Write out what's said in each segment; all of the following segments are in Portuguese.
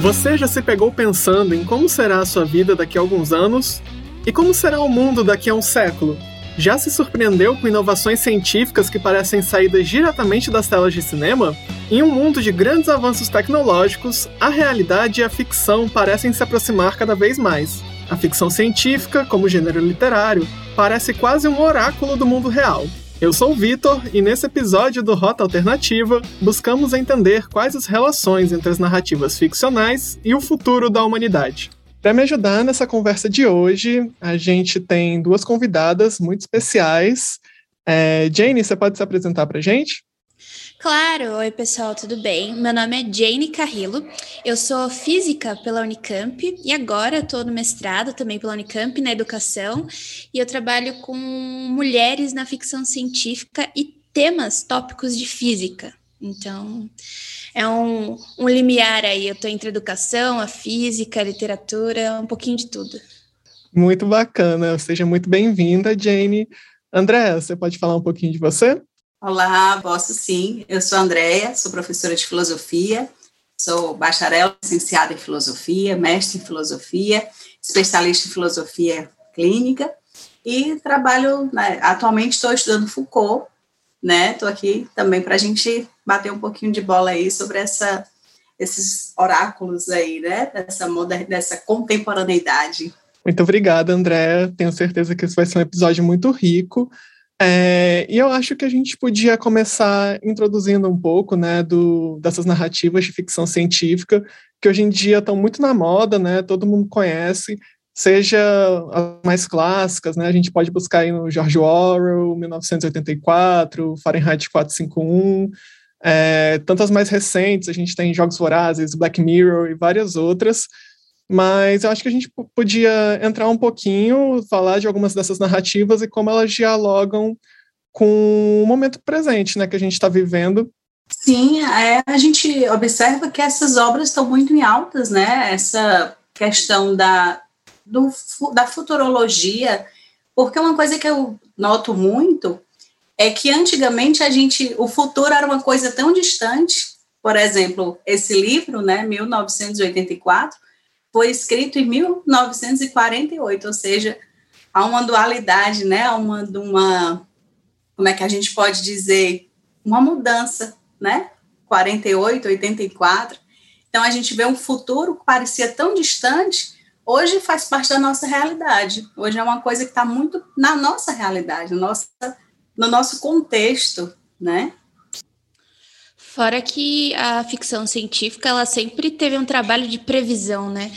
Você já se pegou pensando em como será a sua vida daqui a alguns anos? E como será o mundo daqui a um século? Já se surpreendeu com inovações científicas que parecem saídas diretamente das telas de cinema? Em um mundo de grandes avanços tecnológicos, a realidade e a ficção parecem se aproximar cada vez mais. A ficção científica, como gênero literário, parece quase um oráculo do mundo real. Eu sou o Vitor e nesse episódio do Rota Alternativa buscamos entender quais as relações entre as narrativas ficcionais e o futuro da humanidade. Para me ajudar nessa conversa de hoje, a gente tem duas convidadas muito especiais. É, Jane, você pode se apresentar para gente? Claro, oi pessoal, tudo bem? Meu nome é Jane Carrillo, eu sou física pela Unicamp e agora estou no mestrado também pela Unicamp na educação e eu trabalho com mulheres na ficção científica e temas tópicos de física. Então, é um, um limiar aí, eu estou entre a educação, a física, a literatura, um pouquinho de tudo. Muito bacana, seja muito bem-vinda, Jane. André, você pode falar um pouquinho de você? Olá, posso sim. Eu sou Andréia, sou professora de filosofia, sou bacharel, licenciada em filosofia, mestre em filosofia, especialista em filosofia clínica e trabalho, né, atualmente estou estudando Foucault, né? Estou aqui também para a gente bater um pouquinho de bola aí sobre essa, esses oráculos aí, né? Dessa, moder, dessa contemporaneidade. Muito obrigada, André. Tenho certeza que esse vai ser um episódio muito rico. É, e eu acho que a gente podia começar introduzindo um pouco né, do, dessas narrativas de ficção científica, que hoje em dia estão muito na moda, né, todo mundo conhece, seja as mais clássicas, né, a gente pode buscar aí no George Orwell, 1984, Fahrenheit 451, é, tantas mais recentes, a gente tem Jogos Vorazes, Black Mirror e várias outras, mas eu acho que a gente podia entrar um pouquinho, falar de algumas dessas narrativas e como elas dialogam com o momento presente, né, que a gente está vivendo. Sim, é, a gente observa que essas obras estão muito em altas, né? Essa questão da, do, da futurologia, porque uma coisa que eu noto muito é que antigamente a gente, o futuro era uma coisa tão distante. Por exemplo, esse livro, né, 1984 foi escrito em 1948, ou seja, há uma dualidade, né? Há uma, uma, como é que a gente pode dizer, uma mudança, né? 48, 84. Então a gente vê um futuro que parecia tão distante, hoje faz parte da nossa realidade. Hoje é uma coisa que está muito na nossa realidade, no nosso, no nosso contexto, né? Fora que a ficção científica ela sempre teve um trabalho de previsão, né?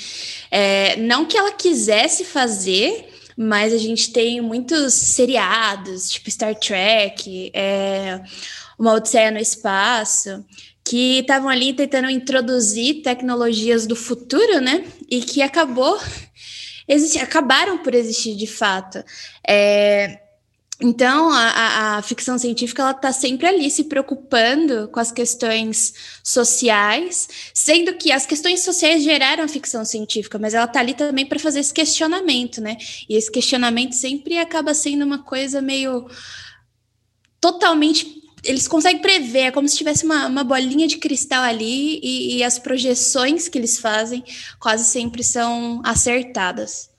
É, não que ela quisesse fazer, mas a gente tem muitos seriados, tipo Star Trek, é, Uma Odisseia no Espaço, que estavam ali tentando introduzir tecnologias do futuro, né? E que acabou acabaram por existir de fato. É, então, a, a, ficção científica ela está sempre ali se preocupando com as questões sociais, sendo que as questões sociais geraram a ficção científica, mas ela está ali também para fazer esse questionamento, né? E esse questionamento sempre acaba sendo uma coisa meio totalmente. Eles conseguem prever, é como se tivesse uma, uma bolinha de cristal ali, e, e as projeções que eles fazem quase sempre são acertadas.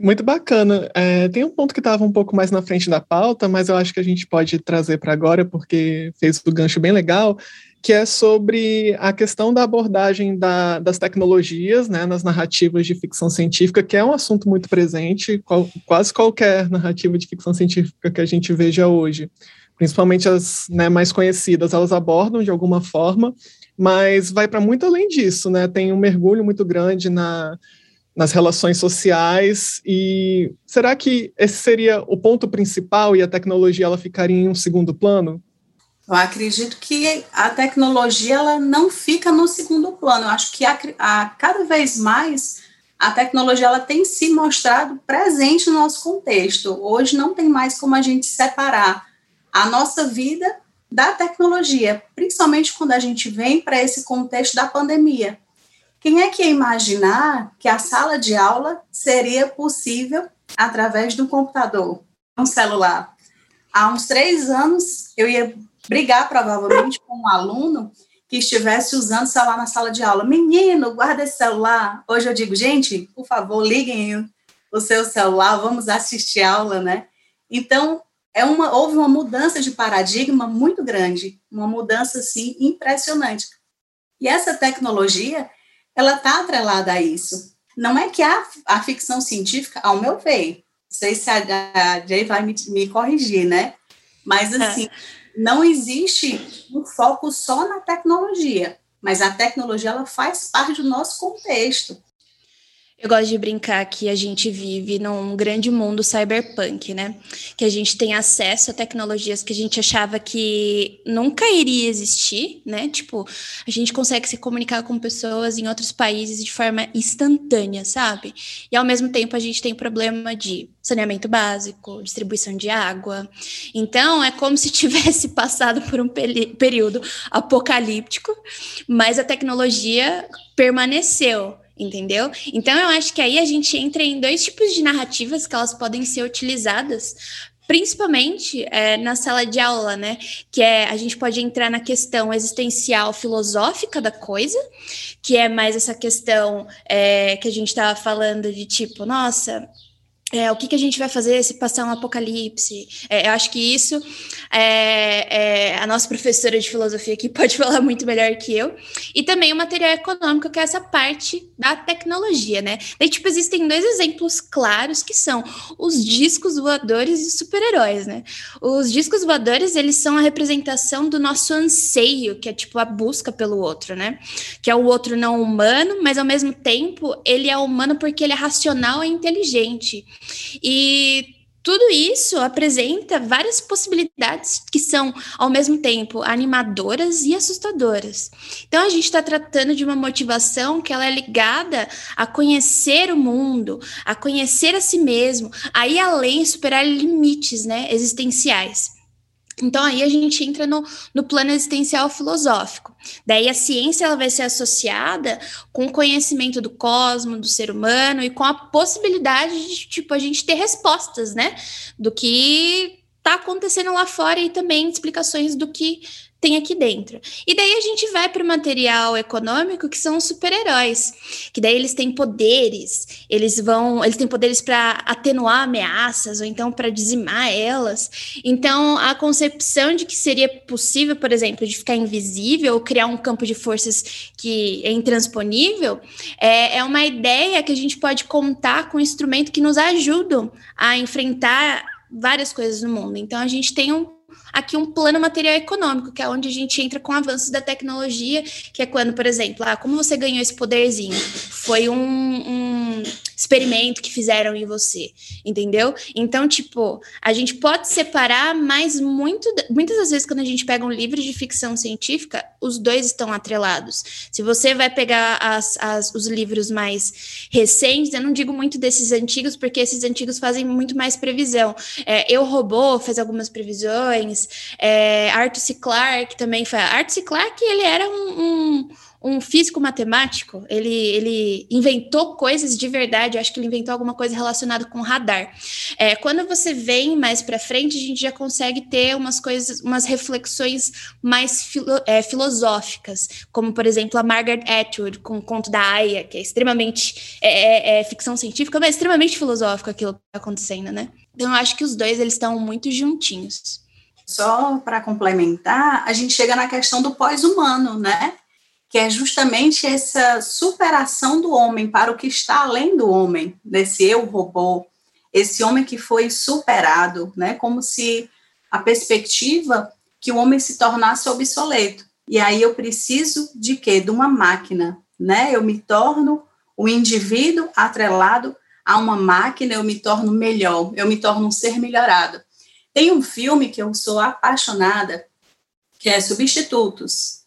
Muito bacana. É, tem um ponto que estava um pouco mais na frente da pauta, mas eu acho que a gente pode trazer para agora, porque fez o gancho bem legal, que é sobre a questão da abordagem da, das tecnologias né, nas narrativas de ficção científica, que é um assunto muito presente, qual, quase qualquer narrativa de ficção científica que a gente veja hoje, principalmente as né, mais conhecidas, elas abordam de alguma forma, mas vai para muito além disso, né? Tem um mergulho muito grande na nas relações sociais e será que esse seria o ponto principal e a tecnologia ela ficaria em um segundo plano? Eu acredito que a tecnologia ela não fica no segundo plano. Eu acho que a, a, cada vez mais a tecnologia ela tem se mostrado presente no nosso contexto. Hoje não tem mais como a gente separar a nossa vida da tecnologia, principalmente quando a gente vem para esse contexto da pandemia. Quem é que ia imaginar que a sala de aula seria possível através do computador, um celular? Há uns três anos, eu ia brigar provavelmente com um aluno que estivesse usando celular na sala de aula. Menino, guarda esse celular. Hoje eu digo, gente, por favor, liguem o seu celular, vamos assistir aula, né? Então, é uma, houve uma mudança de paradigma muito grande, uma mudança, assim, impressionante. E essa tecnologia, ela está atrelada a isso. Não é que a, a ficção científica, ao meu ver, não sei se a, a Jay vai me, me corrigir, né? Mas, é. assim, é. não existe um foco só na tecnologia, mas a tecnologia, ela faz parte do nosso contexto. Eu gosto de brincar que a gente vive num grande mundo cyberpunk, né? Que a gente tem acesso a tecnologias que a gente achava que nunca iria existir, né? Tipo, a gente consegue se comunicar com pessoas em outros países de forma instantânea, sabe? E ao mesmo tempo a gente tem problema de saneamento básico, distribuição de água. Então, é como se tivesse passado por um período apocalíptico, mas a tecnologia permaneceu entendeu? Então eu acho que aí a gente entra em dois tipos de narrativas que elas podem ser utilizadas principalmente é, na sala de aula, né? Que é a gente pode entrar na questão existencial filosófica da coisa, que é mais essa questão é, que a gente estava falando de tipo, nossa, é, o que, que a gente vai fazer se passar um apocalipse? É, eu acho que isso é, é, a nossa professora de filosofia aqui pode falar muito melhor que eu. E também o material econômico, que é essa parte da tecnologia, né? Daí, tipo, existem dois exemplos claros que são os discos voadores e super-heróis, né? Os discos voadores, eles são a representação do nosso anseio, que é tipo a busca pelo outro, né? Que é o outro não humano, mas ao mesmo tempo ele é humano porque ele é racional e inteligente. E tudo isso apresenta várias possibilidades que são, ao mesmo tempo, animadoras e assustadoras. Então, a gente está tratando de uma motivação que ela é ligada a conhecer o mundo, a conhecer a si mesmo, a ir além, superar limites né, existenciais. Então aí a gente entra no, no plano existencial filosófico. Daí a ciência ela vai ser associada com o conhecimento do cosmos, do ser humano e com a possibilidade de tipo a gente ter respostas, né, do que está acontecendo lá fora e também explicações do que tem aqui dentro. E daí a gente vai para o material econômico, que são os super-heróis, que daí eles têm poderes, eles vão, eles têm poderes para atenuar ameaças ou então para dizimar elas. Então, a concepção de que seria possível, por exemplo, de ficar invisível ou criar um campo de forças que é intransponível, é, é uma ideia que a gente pode contar com um instrumento que nos ajudam a enfrentar várias coisas no mundo. Então, a gente tem um aqui um plano material econômico, que é onde a gente entra com avanços da tecnologia, que é quando, por exemplo, ah, como você ganhou esse poderzinho? Foi um, um experimento que fizeram em você, entendeu? Então, tipo, a gente pode separar, mas muito, muitas das vezes quando a gente pega um livro de ficção científica, os dois estão atrelados. Se você vai pegar as, as, os livros mais recentes, eu não digo muito desses antigos, porque esses antigos fazem muito mais previsão. É, Eu Robô faz algumas previsões, é, Arthur C. Clarke também foi. Arthur C. Clarke, ele era um, um um físico matemático, ele, ele inventou coisas de verdade, eu acho que ele inventou alguma coisa relacionada com radar. É, quando você vem mais para frente, a gente já consegue ter umas coisas, umas reflexões mais filo, é, filosóficas, como, por exemplo, a Margaret Atwood com o conto da Aya, que é extremamente é, é, é ficção científica, mas extremamente filosófico aquilo que está acontecendo, né? Então, eu acho que os dois, eles estão muito juntinhos. Só para complementar, a gente chega na questão do pós-humano, né? Que é justamente essa superação do homem para o que está além do homem, desse eu robô, esse homem que foi superado, né? Como se a perspectiva que o homem se tornasse obsoleto. E aí eu preciso de quê? De uma máquina, né? Eu me torno o um indivíduo atrelado a uma máquina, eu me torno melhor, eu me torno um ser melhorado. Tem um filme que eu sou apaixonada, que é Substitutos.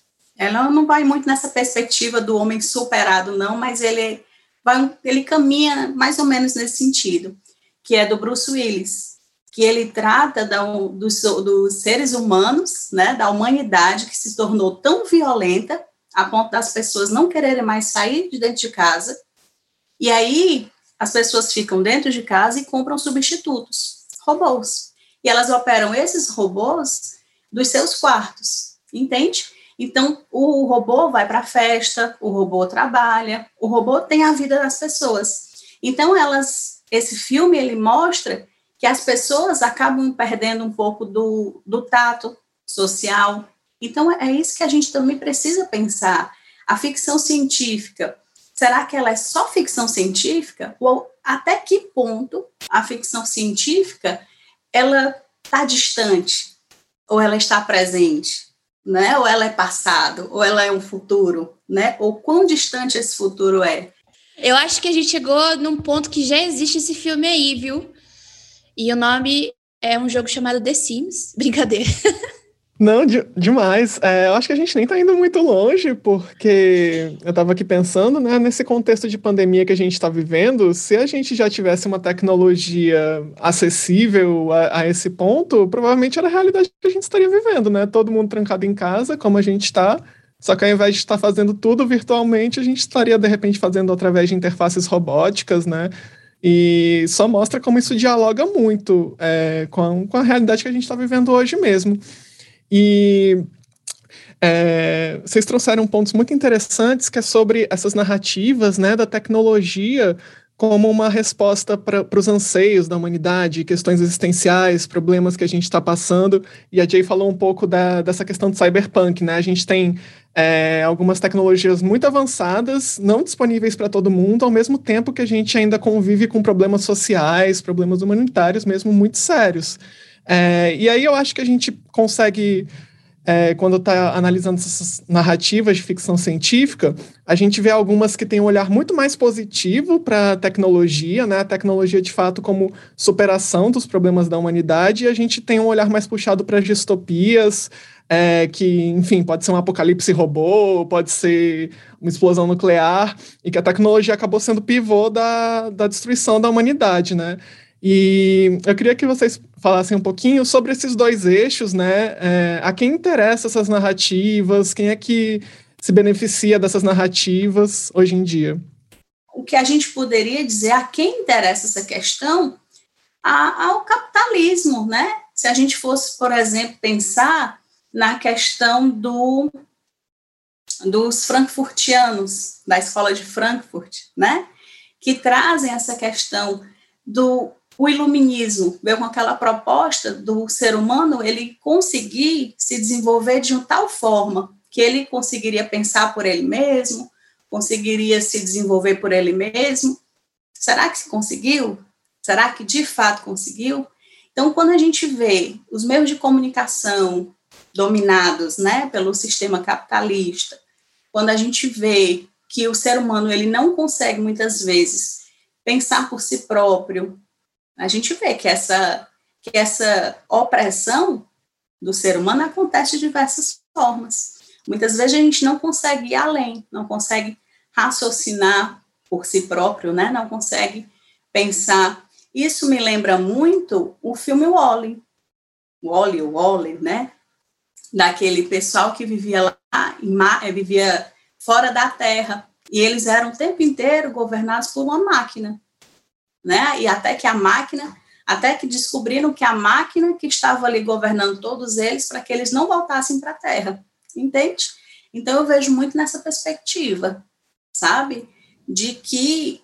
Ela não vai muito nessa perspectiva do homem superado, não, mas ele, vai, ele caminha mais ou menos nesse sentido, que é do Bruce Willis, que ele trata da, dos, dos seres humanos, né, da humanidade que se tornou tão violenta a ponto das pessoas não quererem mais sair de dentro de casa, e aí as pessoas ficam dentro de casa e compram substitutos, robôs e elas operam esses robôs dos seus quartos, entende? Então, o robô vai para a festa, o robô trabalha, o robô tem a vida das pessoas. Então, elas, esse filme ele mostra que as pessoas acabam perdendo um pouco do, do tato social. Então, é isso que a gente também precisa pensar. A ficção científica, será que ela é só ficção científica? Ou até que ponto a ficção científica ela está distante ou ela está presente? Né? Ou ela é passado, ou ela é um futuro, né? Ou quão distante esse futuro é? Eu acho que a gente chegou num ponto que já existe esse filme aí, viu? E o nome é um jogo chamado The Sims. Brincadeira. Não, de, demais. É, eu acho que a gente nem tá indo muito longe, porque eu tava aqui pensando, né, nesse contexto de pandemia que a gente está vivendo, se a gente já tivesse uma tecnologia acessível a, a, esse ponto, provavelmente era a realidade que a gente estaria vivendo, né? Todo mundo trancado em casa, como a gente está. Só que ao invés de estar fazendo tudo virtualmente, a gente estaria, de repente, fazendo através de interfaces robóticas, né? E só mostra como isso dialoga muito é, com, a, com a realidade que a gente está vivendo hoje mesmo. E é, vocês trouxeram pontos muito interessantes que é sobre essas narrativas né, da tecnologia como uma resposta para os anseios da humanidade, questões existenciais, problemas que a gente está passando. E a Jay falou um pouco da, dessa questão do cyberpunk, né? A gente tem é, algumas tecnologias muito avançadas, não disponíveis para todo mundo, ao mesmo tempo que a gente ainda convive com problemas sociais, problemas humanitários mesmo muito sérios. É, e aí eu acho que a gente consegue, é, quando está analisando essas narrativas de ficção científica, a gente vê algumas que têm um olhar muito mais positivo para a tecnologia, né? A tecnologia de fato como superação dos problemas da humanidade, e a gente tem um olhar mais puxado para distopias, é, que, enfim, pode ser um apocalipse robô, pode ser uma explosão nuclear, e que a tecnologia acabou sendo pivô da, da destruição da humanidade, né? E eu queria que vocês falassem um pouquinho sobre esses dois eixos, né? É, a quem interessa essas narrativas, quem é que se beneficia dessas narrativas hoje em dia? O que a gente poderia dizer a quem interessa essa questão a, ao capitalismo, né? Se a gente fosse, por exemplo, pensar na questão do, dos frankfurtianos, da escola de Frankfurt, né? Que trazem essa questão do o iluminismo veio com aquela proposta do ser humano ele conseguir se desenvolver de uma tal forma que ele conseguiria pensar por ele mesmo, conseguiria se desenvolver por ele mesmo. Será que se conseguiu? Será que de fato conseguiu? Então, quando a gente vê os meios de comunicação dominados, né, pelo sistema capitalista, quando a gente vê que o ser humano ele não consegue muitas vezes pensar por si próprio, a gente vê que essa, que essa opressão do ser humano acontece de diversas formas. Muitas vezes a gente não consegue ir além, não consegue raciocinar por si próprio, né? não consegue pensar. Isso me lembra muito o filme Wally, Wally, Wally, né? Daquele pessoal que vivia lá, eh, vivia fora da Terra, e eles eram o tempo inteiro governados por uma máquina né? E até que a máquina, até que descobriram que a máquina que estava ali governando todos eles para que eles não voltassem para a Terra, entende? Então eu vejo muito nessa perspectiva, sabe? De que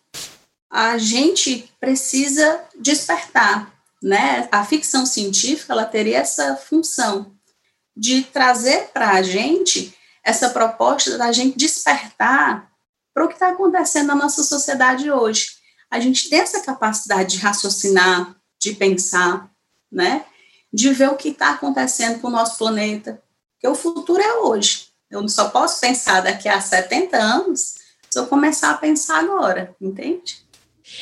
a gente precisa despertar, né? A ficção científica ela teria essa função de trazer para a gente essa proposta da gente despertar para o que está acontecendo na nossa sociedade hoje a gente tem essa capacidade de raciocinar, de pensar, né? De ver o que está acontecendo com o nosso planeta. Porque o futuro é hoje. Eu só posso pensar daqui a 70 anos se eu começar a pensar agora, entende?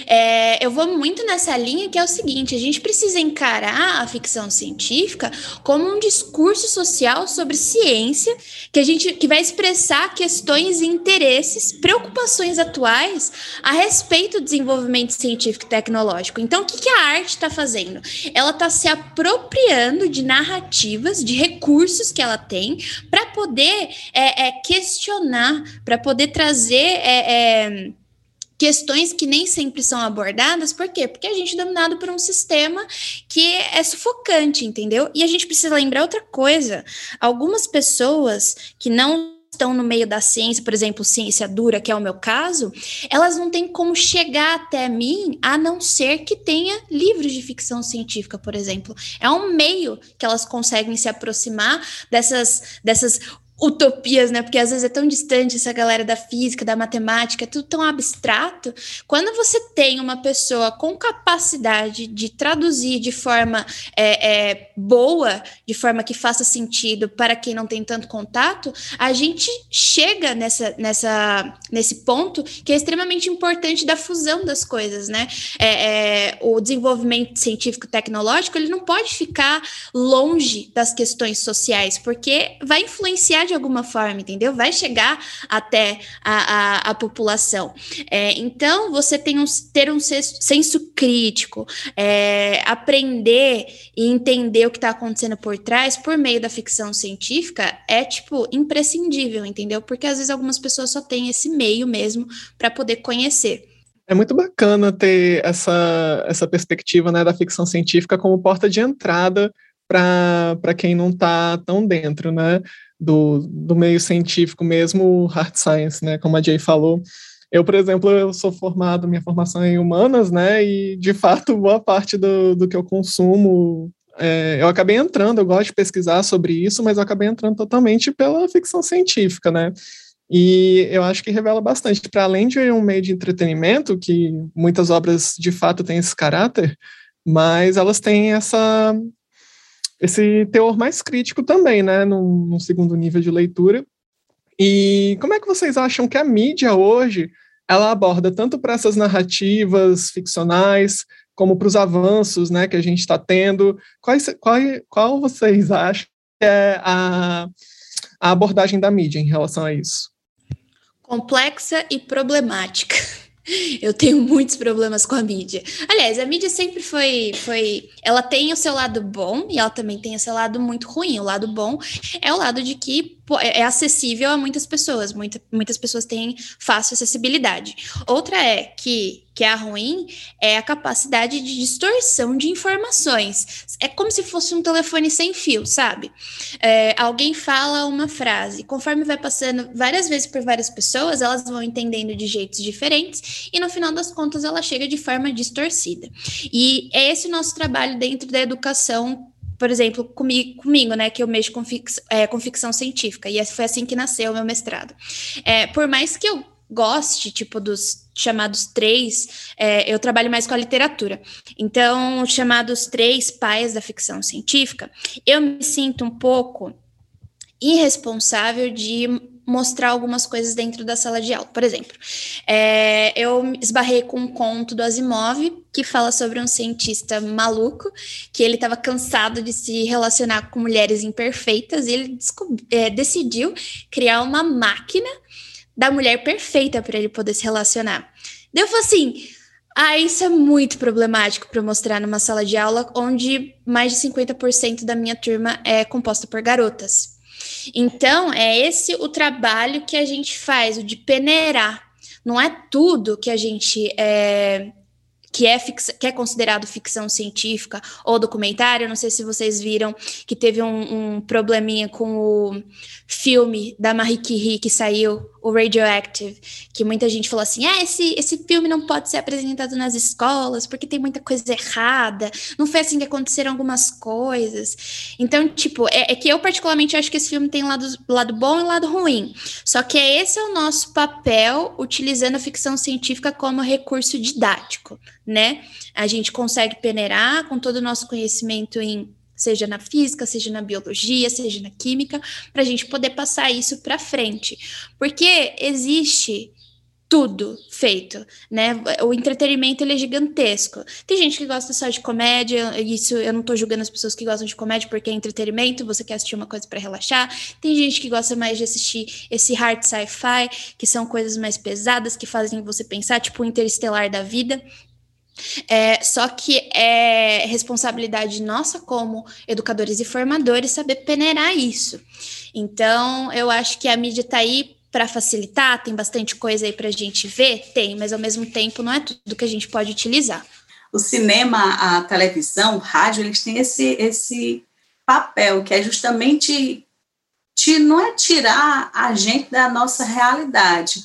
É, eu vou muito nessa linha que é o seguinte: a gente precisa encarar a ficção científica como um discurso social sobre ciência que a gente que vai expressar questões interesses, preocupações atuais a respeito do desenvolvimento científico e tecnológico. Então, o que, que a arte está fazendo? Ela está se apropriando de narrativas, de recursos que ela tem para poder é, é, questionar, para poder trazer é, é questões que nem sempre são abordadas, por quê? Porque a gente é dominado por um sistema que é sufocante, entendeu? E a gente precisa lembrar outra coisa: algumas pessoas que não estão no meio da ciência, por exemplo, ciência dura, que é o meu caso, elas não têm como chegar até mim a não ser que tenha livros de ficção científica, por exemplo. É um meio que elas conseguem se aproximar dessas, dessas utopias, né? Porque às vezes é tão distante essa galera da física, da matemática, é tudo tão abstrato. Quando você tem uma pessoa com capacidade de traduzir de forma é, é, boa, de forma que faça sentido para quem não tem tanto contato, a gente chega nessa, nessa, nesse ponto que é extremamente importante da fusão das coisas, né? É, é o desenvolvimento científico tecnológico ele não pode ficar longe das questões sociais, porque vai influenciar de alguma forma, entendeu? Vai chegar até a, a, a população. É, então, você tem um, ter um senso crítico, é, aprender e entender o que está acontecendo por trás por meio da ficção científica é, tipo, imprescindível, entendeu? Porque às vezes algumas pessoas só têm esse meio mesmo para poder conhecer. É muito bacana ter essa, essa perspectiva né, da ficção científica como porta de entrada para quem não está tão dentro, né? Do, do meio científico mesmo, hard science, né, como a Jay falou. Eu, por exemplo, eu sou formado, minha formação é em humanas, né, e de fato boa parte do, do que eu consumo, é, eu acabei entrando, eu gosto de pesquisar sobre isso, mas eu acabei entrando totalmente pela ficção científica, né, e eu acho que revela bastante, para além de um meio de entretenimento, que muitas obras de fato têm esse caráter, mas elas têm essa esse teor mais crítico também, né, num, num segundo nível de leitura. E como é que vocês acham que a mídia hoje ela aborda tanto para essas narrativas ficcionais como para os avanços, né, que a gente está tendo? Qual, qual vocês acham que é a, a abordagem da mídia em relação a isso? Complexa e problemática. Eu tenho muitos problemas com a mídia. Aliás, a mídia sempre foi, foi. Ela tem o seu lado bom e ela também tem o seu lado muito ruim. O lado bom é o lado de que é, é acessível a muitas pessoas. Muita, muitas pessoas têm fácil acessibilidade. Outra é que que é a ruim, é a capacidade de distorção de informações. É como se fosse um telefone sem fio, sabe? É, alguém fala uma frase, conforme vai passando várias vezes por várias pessoas, elas vão entendendo de jeitos diferentes e no final das contas ela chega de forma distorcida. E é esse o nosso trabalho dentro da educação por exemplo, comigo, comigo, né, que eu mexo com, fix, é, com ficção científica, e foi assim que nasceu o meu mestrado. É, por mais que eu goste, tipo, dos chamados três, é, eu trabalho mais com a literatura. Então, chamados três pais da ficção científica, eu me sinto um pouco irresponsável de mostrar algumas coisas dentro da sala de aula. Por exemplo, é, eu esbarrei com um conto do Asimov que fala sobre um cientista maluco que ele estava cansado de se relacionar com mulheres imperfeitas e ele é, decidiu criar uma máquina da mulher perfeita para ele poder se relacionar. Daí eu falei assim: ah, isso é muito problemático para mostrar numa sala de aula onde mais de 50% da minha turma é composta por garotas. Então, é esse o trabalho que a gente faz, o de peneirar. Não é tudo que a gente é, que é, que é considerado ficção científica ou documentário. Não sei se vocês viram que teve um, um probleminha com o filme da Marie Curie que saiu, o Radioactive, que muita gente falou assim: ah, esse, esse filme não pode ser apresentado nas escolas porque tem muita coisa errada. Não foi assim que aconteceram algumas coisas. Então, tipo, é, é que eu particularmente acho que esse filme tem lado, lado bom e lado ruim. Só que esse é o nosso papel utilizando a ficção científica como recurso didático, né? A gente consegue peneirar com todo o nosso conhecimento em seja na física, seja na biologia, seja na química, para a gente poder passar isso para frente. Porque existe tudo feito, né? O entretenimento ele é gigantesco. Tem gente que gosta só de comédia, isso eu não tô julgando as pessoas que gostam de comédia porque é entretenimento, você quer assistir uma coisa para relaxar. Tem gente que gosta mais de assistir esse hard sci-fi, que são coisas mais pesadas que fazem você pensar, tipo o interestelar da vida. É, só que é responsabilidade nossa como educadores e formadores saber peneirar isso. Então, eu acho que a mídia está aí para facilitar, tem bastante coisa aí para a gente ver? Tem, mas ao mesmo tempo não é tudo que a gente pode utilizar. O cinema, a televisão, o rádio, eles têm esse, esse papel que é justamente de não é tirar a gente da nossa realidade,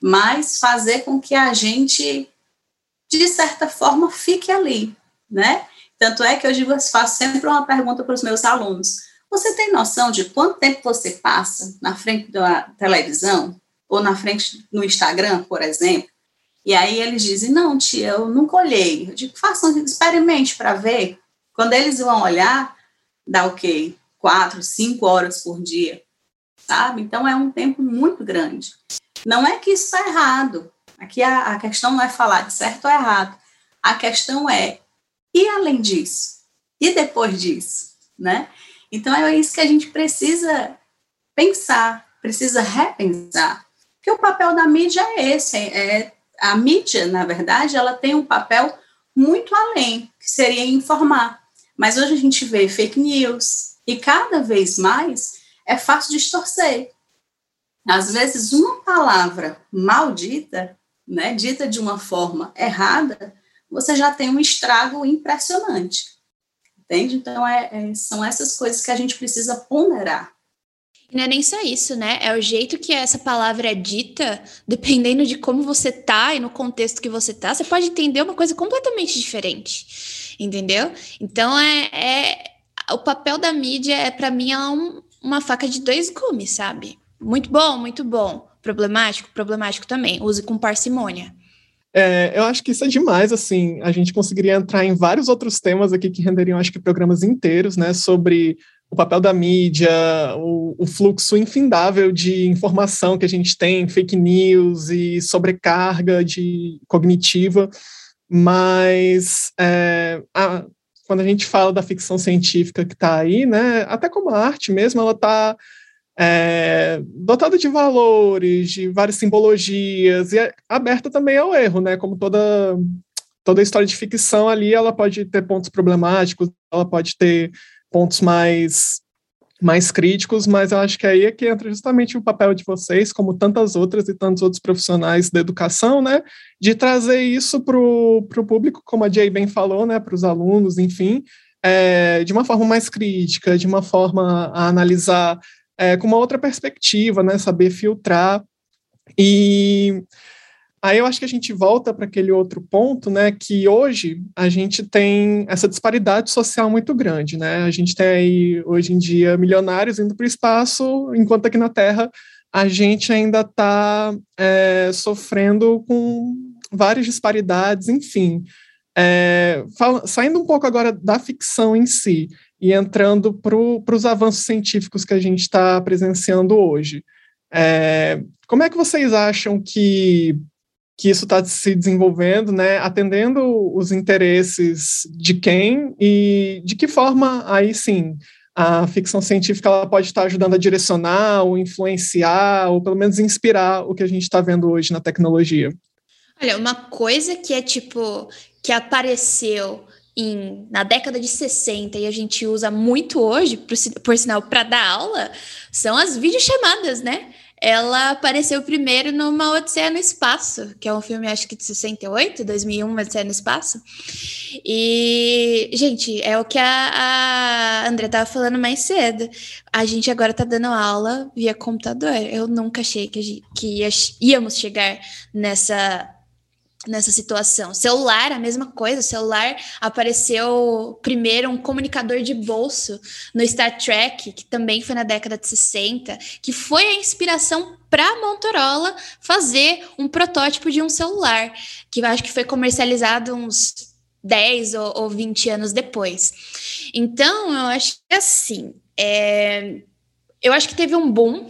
mas fazer com que a gente, de certa forma, fique ali, né? Tanto é que eu digo, faço sempre uma pergunta para os meus alunos você tem noção de quanto tempo você passa na frente da televisão ou na frente no Instagram, por exemplo? E aí eles dizem: Não, tia, eu nunca olhei. Eu digo: Façam, experimente para ver. Quando eles vão olhar, dá o quê? Quatro, cinco horas por dia, sabe? Então é um tempo muito grande. Não é que isso é errado. Aqui a, a questão não é falar de certo ou errado. A questão é: e além disso? E depois disso? Né? Então é isso que a gente precisa pensar, precisa repensar. Porque o papel da mídia é esse, é, a mídia, na verdade, ela tem um papel muito além, que seria informar. Mas hoje a gente vê fake news e cada vez mais é fácil distorcer. Às vezes uma palavra maldita, né, dita de uma forma errada, você já tem um estrago impressionante entende? Então, é, é, são essas coisas que a gente precisa ponderar. Não é nem só isso, né? É o jeito que essa palavra é dita, dependendo de como você tá e no contexto que você tá, você pode entender uma coisa completamente diferente, entendeu? Então, é, é o papel da mídia é para mim é um, uma faca de dois gumes, sabe? Muito bom, muito bom. Problemático, problemático também. Use com parcimônia. É, eu acho que isso é demais, assim, a gente conseguiria entrar em vários outros temas aqui que renderiam, acho que, programas inteiros, né, sobre o papel da mídia, o, o, fluxo infindável de informação que a gente tem, fake news e sobrecarga de cognitiva, mas é, a, quando a gente fala da ficção científica que está aí, né, até como a arte mesmo, ela está é, dotada de valores, de várias simbologias, e é aberta também ao erro, né? Como toda, toda história de ficção ali, ela pode ter pontos problemáticos, ela pode ter pontos mais mais críticos, mas eu acho que aí é que entra justamente o papel de vocês, como tantas outras e tantos outros profissionais da educação, né, de trazer isso para o público, como a Jay bem falou, né, para os alunos, enfim, é, de uma forma mais crítica, de uma forma a analisar é, com uma outra perspectiva, né? Saber filtrar. E aí eu acho que a gente volta para aquele outro ponto, né? Que hoje a gente tem essa disparidade social muito grande, né? A gente tem aí, hoje em dia, milionários indo para o espaço, enquanto aqui na Terra a gente ainda está é, sofrendo com várias disparidades, enfim. É, fala, saindo um pouco agora da ficção em si, e entrando para os avanços científicos que a gente está presenciando hoje. É, como é que vocês acham que, que isso está se desenvolvendo, né, atendendo os interesses de quem e de que forma, aí sim, a ficção científica ela pode estar ajudando a direcionar, ou influenciar, ou pelo menos inspirar o que a gente está vendo hoje na tecnologia? Olha, uma coisa que é tipo, que apareceu em, na década de 60 e a gente usa muito hoje, por, por sinal, para dar aula, são as videochamadas, né? Ela apareceu primeiro numa Odisseia no Espaço, que é um filme, acho que de 68, 2001, uma Odisseia no Espaço. E, gente, é o que a, a André estava falando mais cedo. A gente agora está dando aula via computador. Eu nunca achei que, gente, que íamos chegar nessa nessa situação. Celular, a mesma coisa. celular apareceu primeiro um comunicador de bolso no Star Trek, que também foi na década de 60, que foi a inspiração para a Motorola fazer um protótipo de um celular, que eu acho que foi comercializado uns 10 ou, ou 20 anos depois. Então, eu acho que assim, é, eu acho que teve um boom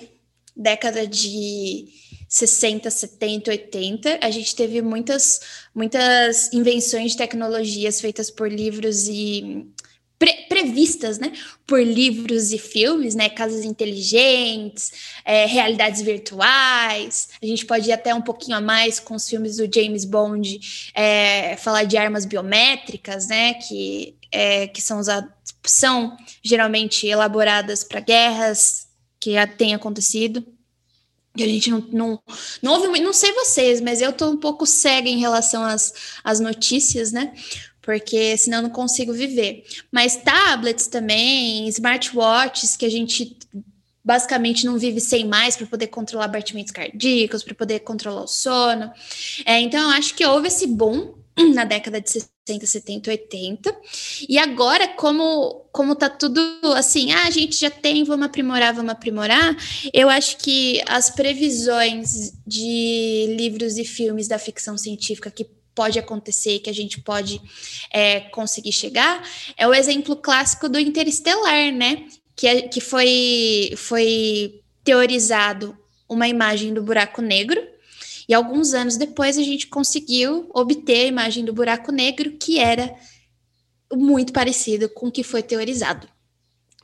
década de 60, 70, 80, a gente teve muitas, muitas invenções de tecnologias feitas por livros e pre previstas, né, por livros e filmes, né, casas inteligentes, é, realidades virtuais. A gente pode ir até um pouquinho a mais com os filmes do James Bond, é, falar de armas biométricas, né, que é, que são usadas, são geralmente elaboradas para guerras que já têm acontecido. Que a gente não, não, não ouve não sei vocês, mas eu tô um pouco cega em relação às, às notícias, né? Porque senão eu não consigo viver. Mas tablets também, smartwatches que a gente basicamente não vive sem mais para poder controlar batimentos cardíacos, para poder controlar o sono. É, então, eu acho que houve esse boom na década de 60, 70, 80. E agora, como, como tá tudo assim, ah, a gente já tem, vamos aprimorar, vamos aprimorar, eu acho que as previsões de livros e filmes da ficção científica que pode acontecer, que a gente pode é, conseguir chegar, é o exemplo clássico do Interestelar, né? Que, é, que foi, foi teorizado uma imagem do buraco negro, e alguns anos depois a gente conseguiu obter a imagem do buraco negro, que era muito parecido com o que foi teorizado.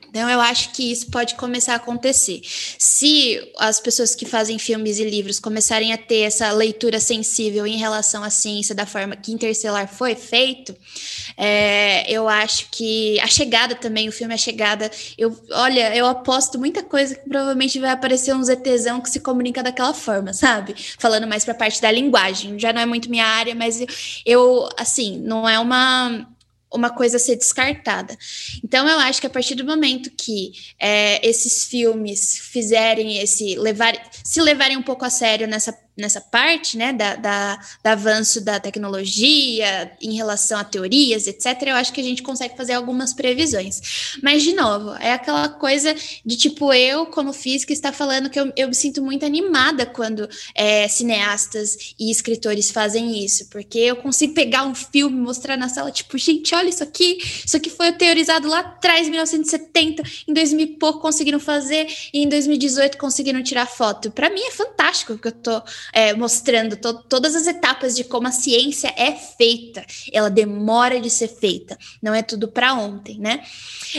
Então, eu acho que isso pode começar a acontecer. Se as pessoas que fazem filmes e livros começarem a ter essa leitura sensível em relação à ciência da forma que Interstellar foi feito, é, eu acho que a chegada também, o filme A Chegada, eu, olha, eu aposto muita coisa que provavelmente vai aparecer um ZTzão que se comunica daquela forma, sabe? Falando mais para a parte da linguagem. Já não é muito minha área, mas eu, eu assim, não é uma uma coisa a ser descartada. Então, eu acho que a partir do momento que é, esses filmes fizerem esse levar, se levarem um pouco a sério nessa nessa parte, né, da, da, avanço da tecnologia em relação a teorias, etc., eu acho que a gente consegue fazer algumas previsões. Mas, de novo, é aquela coisa de tipo, eu, como física, está falando que eu, eu me sinto muito animada quando é, cineastas e escritores fazem isso, porque eu consigo pegar um filme mostrar na sala, tipo, gente, olha isso aqui, isso aqui foi teorizado lá atrás, em 1970, em 2000 e pouco conseguiram fazer, e em 2018 conseguiram tirar foto. Para mim é fantástico, porque eu tô é, mostrando to todas as etapas de como a ciência é feita. Ela demora de ser feita, não é tudo para ontem, né?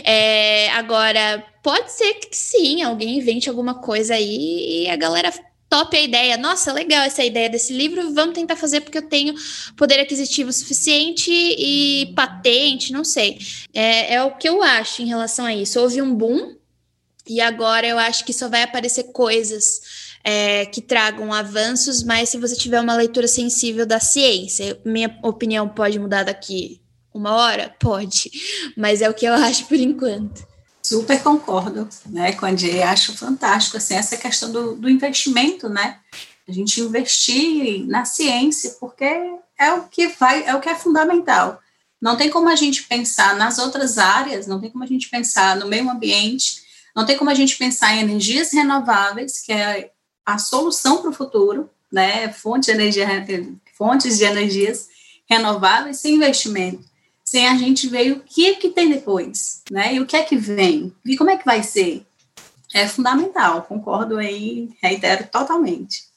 É, agora, pode ser que sim, alguém invente alguma coisa aí e a galera top a ideia. Nossa, legal essa ideia desse livro, vamos tentar fazer porque eu tenho poder aquisitivo suficiente e patente, não sei. É, é o que eu acho em relação a isso. Houve um boom e agora eu acho que só vai aparecer coisas é, que tragam avanços, mas se você tiver uma leitura sensível da ciência, minha opinião pode mudar daqui uma hora? Pode, mas é o que eu acho por enquanto. Super concordo, né, com a Jay, acho fantástico, assim, essa questão do, do investimento, né, a gente investir na ciência, porque é o que vai, é o que é fundamental. Não tem como a gente pensar nas outras áreas, não tem como a gente pensar no meio ambiente, não tem como a gente pensar em energias renováveis, que é a solução para o futuro, né? Fontes de energia, fontes de energias renováveis sem investimento, sem a gente ver o que que tem depois, né? E o que é que vem, e como é que vai ser. É fundamental, concordo aí, reitero totalmente.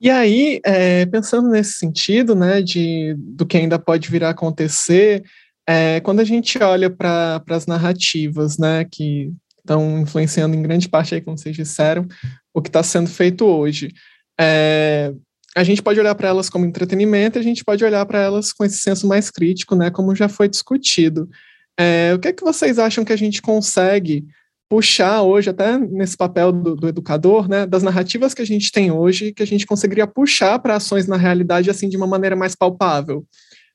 E aí, é, pensando nesse sentido, né, de, do que ainda pode vir a acontecer, é, quando a gente olha para as narrativas, né, que estão influenciando em grande parte aí, como vocês disseram, o que está sendo feito hoje. É, a gente pode olhar para elas como entretenimento, a gente pode olhar para elas com esse senso mais crítico, né, como já foi discutido. É, o que é que vocês acham que a gente consegue puxar hoje, até nesse papel do, do, educador, né, das narrativas que a gente tem hoje, que a gente conseguiria puxar para ações na realidade assim de uma maneira mais palpável?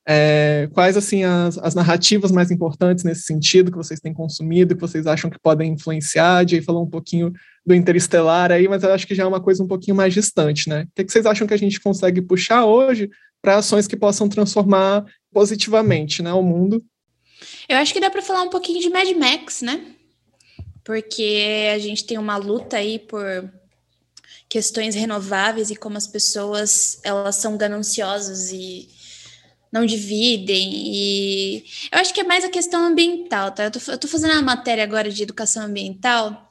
É, quais assim as, as, narrativas mais importantes nesse sentido que vocês têm consumido, que vocês acham que podem influenciar? Jay falou um pouquinho do Interestelar aí, mas eu acho que já é uma coisa um pouquinho mais distante, né? O que, que vocês acham que a gente consegue puxar hoje para ações que possam transformar positivamente né, o mundo? Eu acho que dá para falar um pouquinho de Mad Max, né? Porque a gente tem uma luta aí por questões renováveis e como as pessoas elas são gananciosas e não dividem. E eu acho que é mais a questão ambiental, tá? Eu tô, eu tô fazendo uma matéria agora de educação ambiental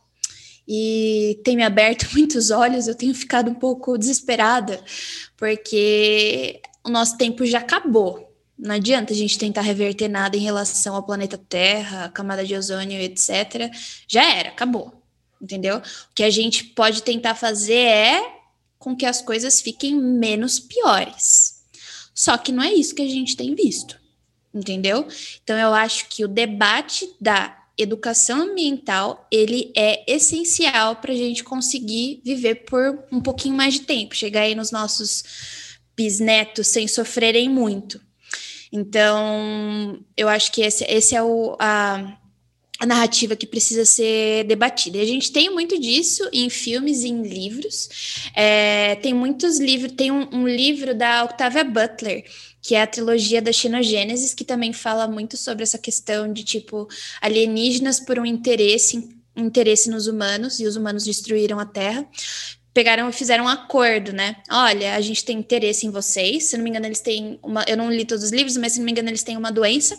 e tem me aberto muitos olhos, eu tenho ficado um pouco desesperada, porque o nosso tempo já acabou. Não adianta a gente tentar reverter nada em relação ao planeta Terra, camada de ozônio, etc. Já era, acabou. Entendeu? O que a gente pode tentar fazer é com que as coisas fiquem menos piores. Só que não é isso que a gente tem visto, entendeu? Então eu acho que o debate da educação ambiental ele é essencial para a gente conseguir viver por um pouquinho mais de tempo, chegar aí nos nossos bisnetos sem sofrerem muito. Então, eu acho que esse, esse é o, a, a narrativa que precisa ser debatida. E a gente tem muito disso em filmes e em livros. É, tem muitos livros, tem um, um, livro da Octavia Butler, que é a trilogia da Xenogênesis, que também fala muito sobre essa questão de tipo alienígenas por um interesse interesse nos humanos e os humanos destruíram a Terra pegaram e fizeram um acordo, né? Olha, a gente tem interesse em vocês. Se não me engano, eles têm uma. Eu não li todos os livros, mas se não me engano, eles têm uma doença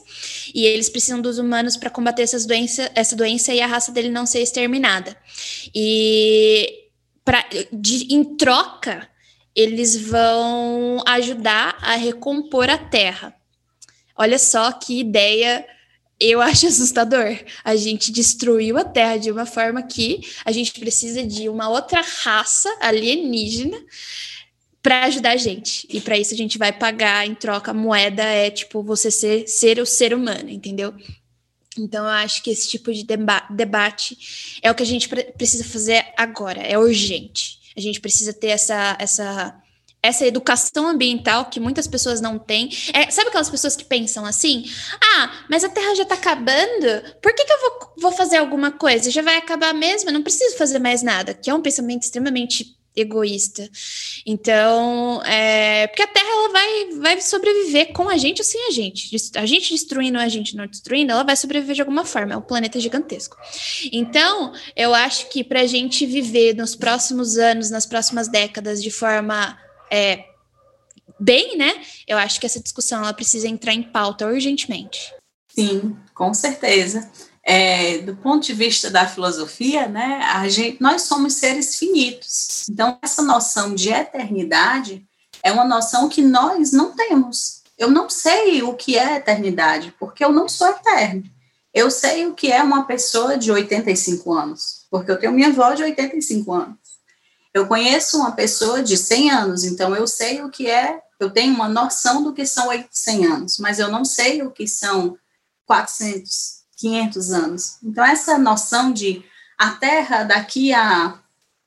e eles precisam dos humanos para combater essas doença, essa doença e a raça dele não ser exterminada. E pra, de, em troca, eles vão ajudar a recompor a Terra. Olha só que ideia eu acho assustador. A gente destruiu a Terra de uma forma que a gente precisa de uma outra raça alienígena para ajudar a gente. E para isso a gente vai pagar em troca a moeda é tipo você ser, ser o ser humano, entendeu? Então eu acho que esse tipo de deba debate é o que a gente precisa fazer agora, é urgente. A gente precisa ter essa essa essa educação ambiental que muitas pessoas não têm. É, sabe aquelas pessoas que pensam assim? Ah, mas a Terra já está acabando, por que, que eu vou, vou fazer alguma coisa? Já vai acabar mesmo, eu não preciso fazer mais nada. Que é um pensamento extremamente egoísta. Então, é, porque a Terra ela vai, vai sobreviver com a gente ou sem a gente. A gente destruindo, a gente não destruindo, ela vai sobreviver de alguma forma. É um planeta gigantesco. Então, eu acho que para a gente viver nos próximos anos, nas próximas décadas, de forma é, bem, né? Eu acho que essa discussão ela precisa entrar em pauta urgentemente. Sim, com certeza. É, do ponto de vista da filosofia, né, a gente, nós somos seres finitos. Então, essa noção de eternidade é uma noção que nós não temos. Eu não sei o que é eternidade, porque eu não sou eterno. Eu sei o que é uma pessoa de 85 anos, porque eu tenho minha avó de 85 anos. Eu conheço uma pessoa de 100 anos, então eu sei o que é, eu tenho uma noção do que são 100 anos, mas eu não sei o que são 400, 500 anos. Então, essa noção de a Terra daqui a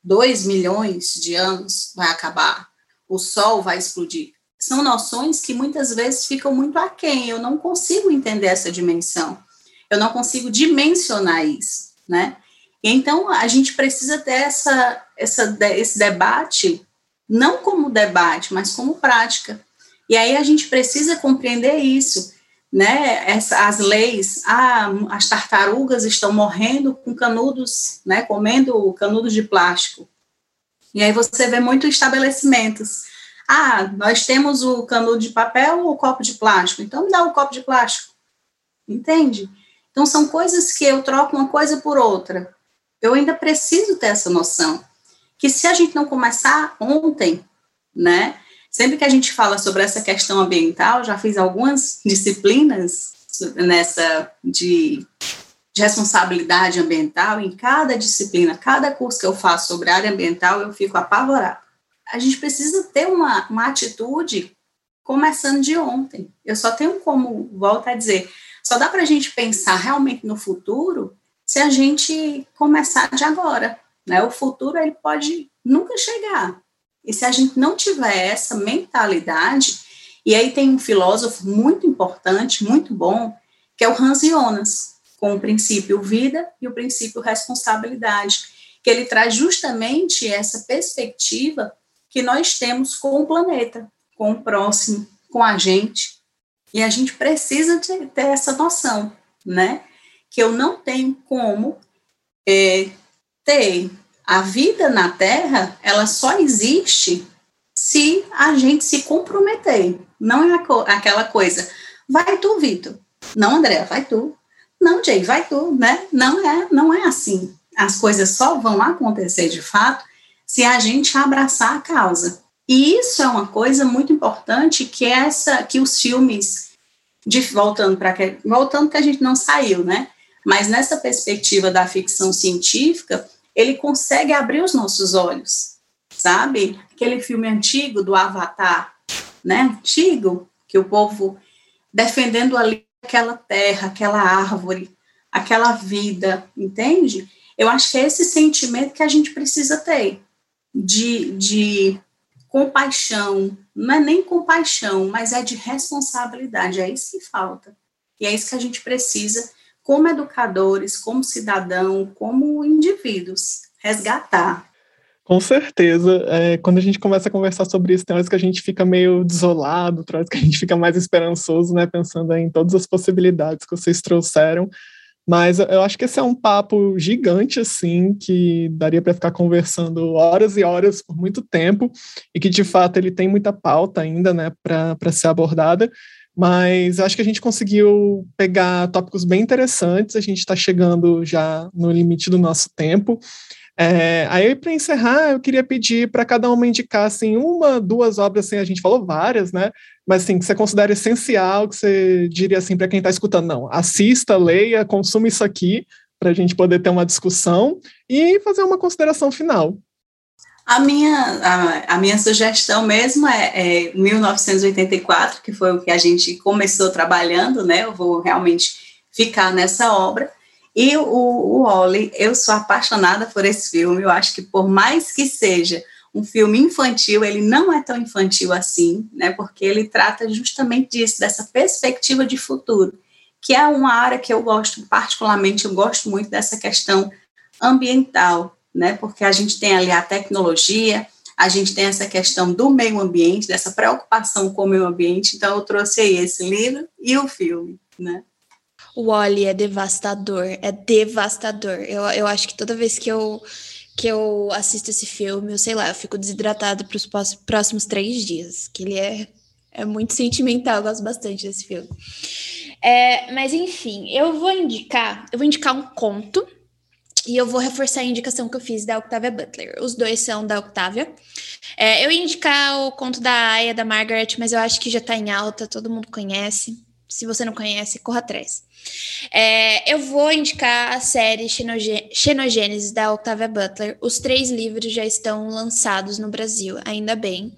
2 milhões de anos vai acabar, o Sol vai explodir, são noções que muitas vezes ficam muito aquém, eu não consigo entender essa dimensão, eu não consigo dimensionar isso, né? Então, a gente precisa ter essa, essa, esse debate, não como debate, mas como prática. E aí a gente precisa compreender isso, né? Essa, as leis, ah, as tartarugas estão morrendo com canudos, né? Comendo canudos de plástico. E aí você vê muitos estabelecimentos. Ah, nós temos o canudo de papel ou o copo de plástico, então me dá o copo de plástico. Entende? Então são coisas que eu troco uma coisa por outra eu ainda preciso ter essa noção que se a gente não começar ontem, né? Sempre que a gente fala sobre essa questão ambiental, já fiz algumas disciplinas nessa de, de responsabilidade ambiental, em cada disciplina, cada curso que eu faço sobre área ambiental, eu fico apavorada. A gente precisa ter uma, uma atitude começando de ontem. Eu só tenho como, volto a dizer, só dá para a gente pensar realmente no futuro se a gente começar de agora. Né? O futuro ele pode nunca chegar. E se a gente não tiver essa mentalidade, e aí tem um filósofo muito importante, muito bom, que é o Hans Jonas, com o princípio vida e o princípio responsabilidade, que ele traz justamente essa perspectiva que nós temos com o planeta, com o próximo, com a gente. E a gente precisa ter essa noção, né? Que eu não tenho como é, ter a vida na Terra, ela só existe se a gente se comprometer. Não é aquela coisa, vai tu, Vitor. Não, André, vai tu. Não, Jay, vai tu, né? Não é, não é assim. As coisas só vão acontecer de fato se a gente abraçar a causa. E isso é uma coisa muito importante que essa que os filmes de voltando para voltando que a gente não saiu, né? Mas nessa perspectiva da ficção científica, ele consegue abrir os nossos olhos, sabe? Aquele filme antigo do Avatar, né? Antigo, que o povo defendendo ali aquela terra, aquela árvore, aquela vida, entende? Eu acho que é esse sentimento que a gente precisa ter de, de compaixão, não é nem compaixão, mas é de responsabilidade, é isso que falta. E é isso que a gente precisa, como educadores, como cidadão, como indivíduos, resgatar. Com certeza. É, quando a gente começa a conversar sobre isso, tem horas que a gente fica meio desolado, tem horas que a gente fica mais esperançoso, né? Pensando em todas as possibilidades que vocês trouxeram. Mas eu acho que esse é um papo gigante, assim, que daria para ficar conversando horas e horas por muito tempo, e que de fato ele tem muita pauta ainda, né, para ser abordada. Mas acho que a gente conseguiu pegar tópicos bem interessantes, a gente está chegando já no limite do nosso tempo. É, aí, para encerrar, eu queria pedir para cada uma indicar assim, uma, duas obras, assim, a gente falou várias, né? Mas assim, que você considera essencial, que você diria assim para quem está escutando, não, assista, leia, consuma isso aqui, para a gente poder ter uma discussão e fazer uma consideração final. A minha, a, a minha sugestão mesmo é, é 1984, que foi o que a gente começou trabalhando, né? Eu vou realmente ficar nessa obra. E o, o Oli, eu sou apaixonada por esse filme. Eu acho que por mais que seja um filme infantil, ele não é tão infantil assim, né? Porque ele trata justamente disso, dessa perspectiva de futuro, que é uma área que eu gosto particularmente, eu gosto muito dessa questão ambiental, né? Porque a gente tem ali a tecnologia, a gente tem essa questão do meio ambiente, dessa preocupação com o meio ambiente. Então eu trouxe aí esse livro e o filme, né? O Wally é devastador, é devastador. Eu, eu acho que toda vez que eu, que eu assisto esse filme, eu sei lá, eu fico desidratado para os próximos três dias, que ele é, é muito sentimental, eu gosto bastante desse filme. É, mas enfim, eu vou indicar, eu vou indicar um conto e eu vou reforçar a indicação que eu fiz da Octavia Butler. Os dois são da Octavia. É, eu ia indicar o conto da Aya, da Margaret, mas eu acho que já está em alta, todo mundo conhece. Se você não conhece, corra atrás. É, eu vou indicar a série Xenogênesis da Octavia Butler. Os três livros já estão lançados no Brasil, ainda bem.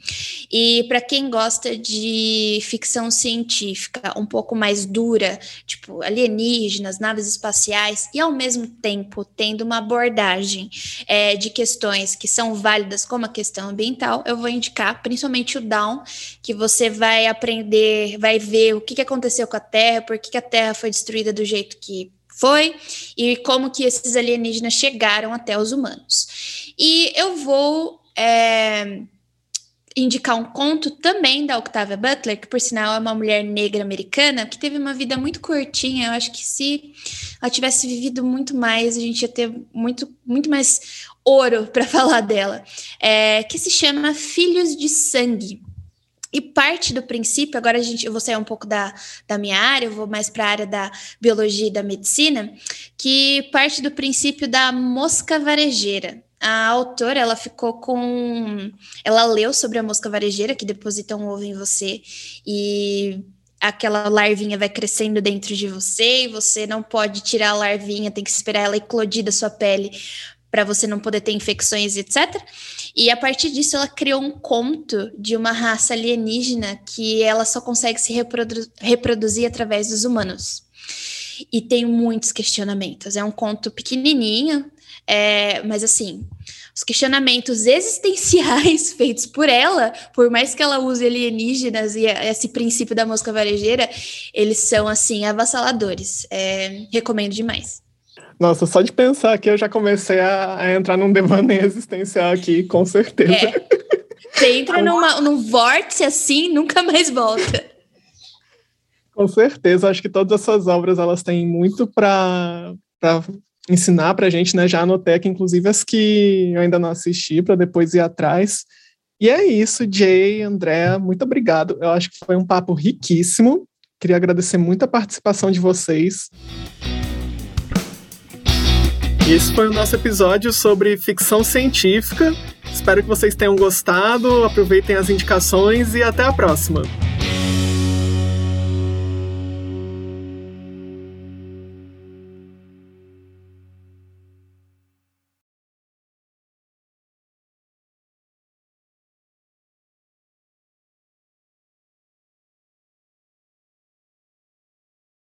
E para quem gosta de ficção científica um pouco mais dura, tipo alienígenas, naves espaciais, e ao mesmo tempo tendo uma abordagem é, de questões que são válidas como a questão ambiental, eu vou indicar principalmente o Down, que você vai aprender, vai ver o que, aconteceu com a Terra, por que a Terra foi destruída destruída do jeito que foi e como que esses alienígenas chegaram até os humanos. E eu vou é, indicar um conto também da Octavia Butler, que por sinal é uma mulher negra americana que teve uma vida muito curtinha. Eu acho que se ela tivesse vivido muito mais, a gente ia ter muito, muito mais ouro para falar dela, é, que se chama Filhos de Sangue. E parte do princípio, agora a gente, eu vou sair um pouco da, da minha área, eu vou mais para a área da biologia e da medicina, que parte do princípio da mosca varejeira. A autora, ela ficou com. Ela leu sobre a mosca varejeira, que deposita um ovo em você e aquela larvinha vai crescendo dentro de você e você não pode tirar a larvinha, tem que esperar ela eclodir da sua pele para você não poder ter infecções, etc. E a partir disso, ela criou um conto de uma raça alienígena que ela só consegue se reprodu reproduzir através dos humanos. E tem muitos questionamentos. É um conto pequenininho, é, mas assim, os questionamentos existenciais feitos por ela, por mais que ela use alienígenas e esse princípio da mosca varejeira, eles são assim avassaladores. É, recomendo demais. Nossa, só de pensar aqui eu já comecei a, a entrar num devaneio existencial aqui, com certeza. É. Você entra numa, num vórtice assim, nunca mais volta. Com certeza, acho que todas essas obras elas têm muito para ensinar para a gente, né? Já anotei aqui, inclusive as que eu ainda não assisti, para depois ir atrás. E é isso, Jay, André, muito obrigado. Eu acho que foi um papo riquíssimo. Queria agradecer muito a participação de vocês. Esse foi o nosso episódio sobre ficção científica. Espero que vocês tenham gostado, aproveitem as indicações e até a próxima.